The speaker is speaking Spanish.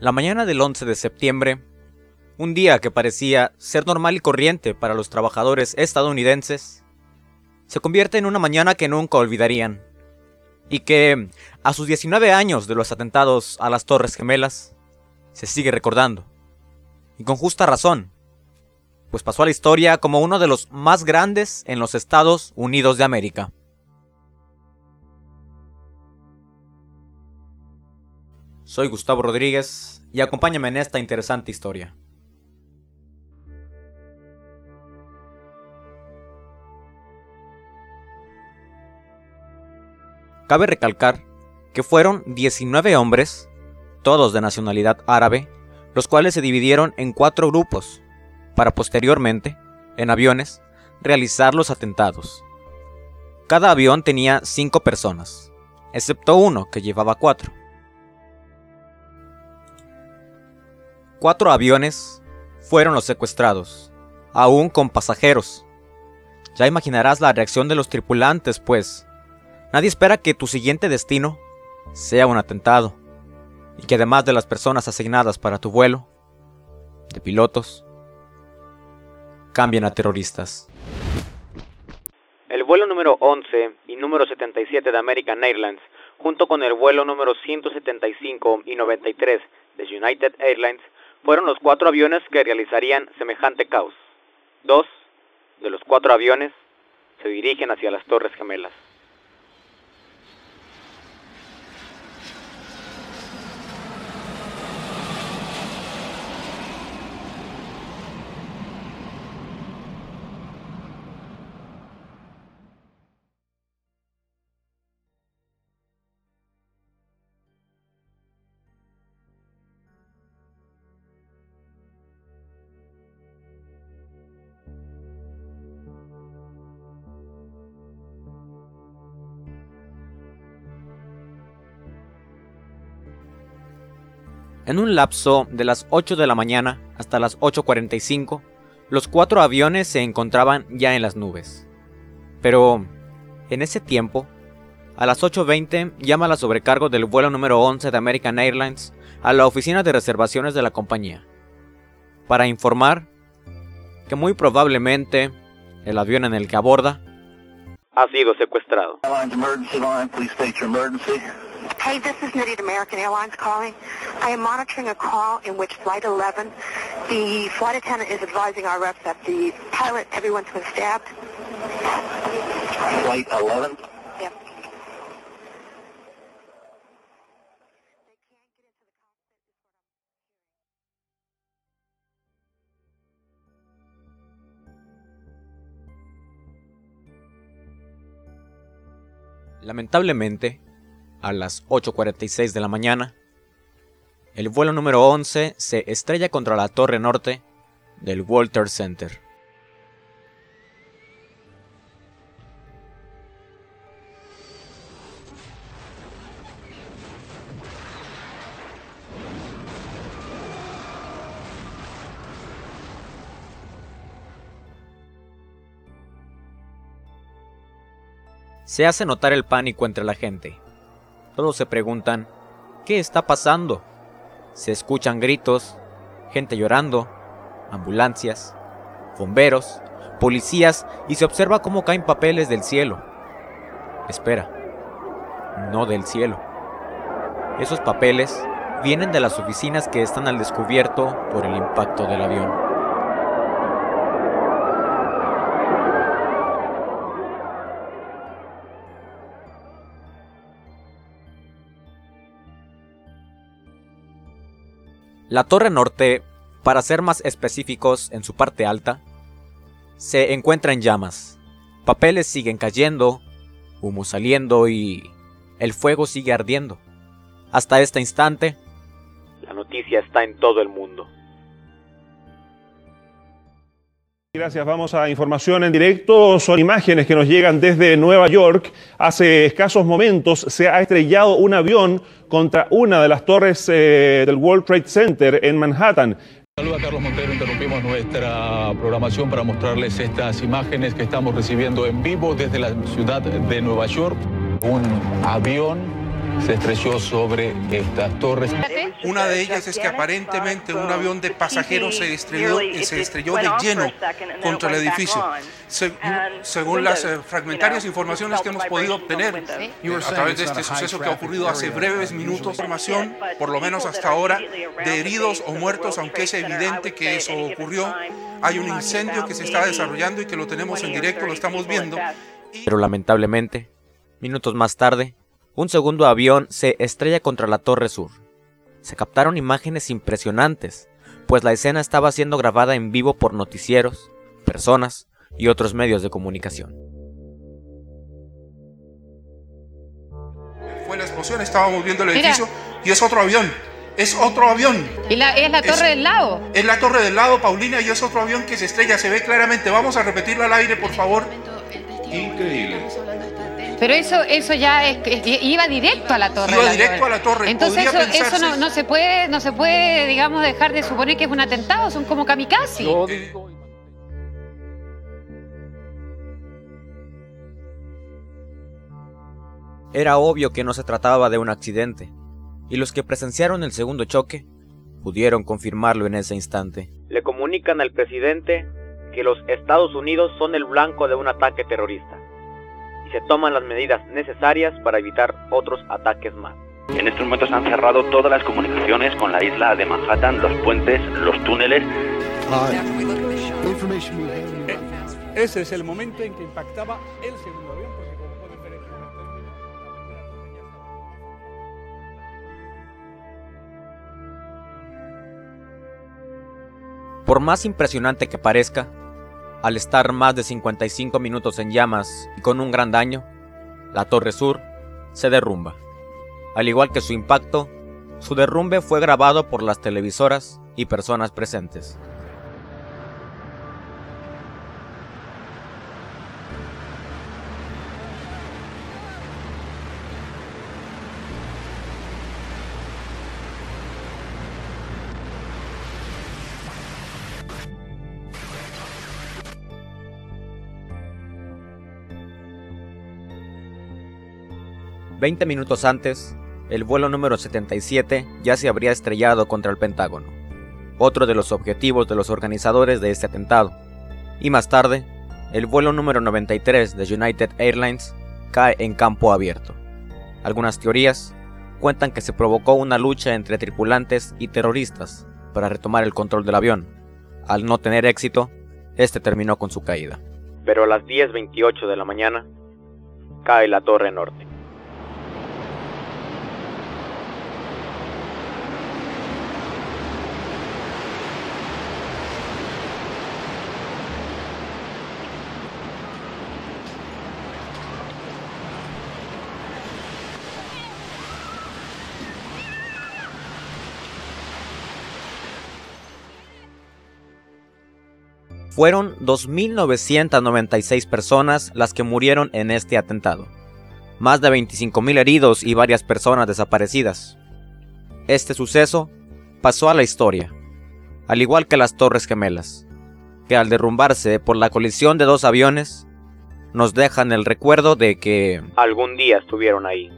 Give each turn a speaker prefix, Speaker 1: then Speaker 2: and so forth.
Speaker 1: La mañana del 11 de septiembre, un día que parecía ser normal y corriente para los trabajadores estadounidenses, se convierte en una mañana que nunca olvidarían, y que, a sus 19 años de los atentados a las Torres Gemelas, se sigue recordando, y con justa razón, pues pasó a la historia como uno de los más grandes en los Estados Unidos de América. Soy Gustavo Rodríguez y acompáñame en esta interesante historia. Cabe recalcar que fueron 19 hombres, todos de nacionalidad árabe, los cuales se dividieron en cuatro grupos, para posteriormente, en aviones, realizar los atentados. Cada avión tenía cinco personas, excepto uno que llevaba cuatro. Cuatro aviones fueron los secuestrados, aún con pasajeros. Ya imaginarás la reacción de los tripulantes, pues nadie espera que tu siguiente destino sea un atentado, y que además de las personas asignadas para tu vuelo, de pilotos, cambien a terroristas.
Speaker 2: El vuelo número 11 y número 77 de American Airlines, junto con el vuelo número 175 y 93 de United Airlines, fueron los cuatro aviones que realizarían semejante caos. Dos de los cuatro aviones se dirigen hacia las Torres Gemelas.
Speaker 1: En un lapso de las 8 de la mañana hasta las 8.45, los cuatro aviones se encontraban ya en las nubes. Pero, en ese tiempo, a las 8.20 llama la sobrecargo del vuelo número 11 de American Airlines a la oficina de reservaciones de la compañía, para informar que muy probablemente el avión en el que aborda
Speaker 2: ha sido secuestrado.
Speaker 3: Hey, this is American Airlines calling. I am monitoring a call in which Flight 11, the flight attendant is advising our reps that the pilot, everyone's been stabbed.
Speaker 4: Flight 11?
Speaker 3: Yep.
Speaker 1: Lamentablemente, a las 8.46 de la mañana, el vuelo número 11 se estrella contra la torre norte del Walter Center. Se hace notar el pánico entre la gente. Todos se preguntan, ¿qué está pasando? Se escuchan gritos, gente llorando, ambulancias, bomberos, policías y se observa cómo caen papeles del cielo. Espera, no del cielo. Esos papeles vienen de las oficinas que están al descubierto por el impacto del avión. La torre norte, para ser más específicos en su parte alta, se encuentra en llamas. Papeles siguen cayendo, humo saliendo y el fuego sigue ardiendo. Hasta este instante,
Speaker 2: la noticia está en todo el mundo.
Speaker 5: Gracias, vamos a información en directo. Son imágenes que nos llegan desde Nueva York. Hace escasos momentos se ha estrellado un avión contra una de las torres eh, del World Trade Center en Manhattan.
Speaker 6: Saluda Carlos Montero, interrumpimos nuestra programación para mostrarles estas imágenes que estamos recibiendo en vivo desde la ciudad de Nueva York. Un avión se estrelló sobre estas torres.
Speaker 4: Una de ellas es que aparentemente un avión de pasajeros se estrelló, se estrelló de lleno contra el edificio. según las eh, fragmentarias informaciones que hemos podido obtener a través de este suceso que ha ocurrido hace breves minutos, información, por lo menos hasta ahora, de heridos o muertos, aunque es evidente que eso ocurrió. Hay un incendio que se está desarrollando y que lo tenemos en directo, lo estamos viendo.
Speaker 1: Pero lamentablemente, minutos más tarde, un segundo avión se estrella contra la Torre Sur. Se captaron imágenes impresionantes, pues la escena estaba siendo grabada en vivo por noticieros, personas y otros medios de comunicación.
Speaker 4: Fue la explosión, estábamos viendo el edificio y es otro avión. Es otro avión.
Speaker 7: ¿Y la, es la torre del lado?
Speaker 4: Es la torre del lado, Paulina, y es otro avión que se estrella. Se ve claramente. Vamos a repetirlo al aire, por favor. Increíble.
Speaker 7: Pero eso, eso ya iba directo a la torre.
Speaker 4: Iba directo a la torre.
Speaker 7: Entonces eso, no, se puede, no se puede, digamos, dejar de suponer que es un atentado, son como kamikaze.
Speaker 1: Era obvio que no se trataba de un accidente, y los que presenciaron el segundo choque pudieron confirmarlo en ese instante.
Speaker 2: Le comunican al presidente que los Estados Unidos son el blanco de un ataque terrorista se toman las medidas necesarias para evitar otros ataques más.
Speaker 8: En estos momentos han cerrado todas las comunicaciones con la isla de Manhattan, los puentes, los túneles.
Speaker 6: Eh, ese es el momento en que impactaba el segundo avión.
Speaker 1: Por más impresionante que parezca, al estar más de 55 minutos en llamas y con un gran daño, la Torre Sur se derrumba. Al igual que su impacto, su derrumbe fue grabado por las televisoras y personas presentes. 20 minutos antes, el vuelo número 77 ya se habría estrellado contra el Pentágono, otro de los objetivos de los organizadores de este atentado. Y más tarde, el vuelo número 93 de United Airlines cae en campo abierto. Algunas teorías cuentan que se provocó una lucha entre tripulantes y terroristas para retomar el control del avión. Al no tener éxito, este terminó con su caída.
Speaker 2: Pero a las 10.28 de la mañana, cae la Torre Norte.
Speaker 1: Fueron 2.996 personas las que murieron en este atentado, más de 25.000 heridos y varias personas desaparecidas. Este suceso pasó a la historia, al igual que las Torres Gemelas, que al derrumbarse por la colisión de dos aviones, nos dejan el recuerdo de que
Speaker 2: algún día estuvieron ahí.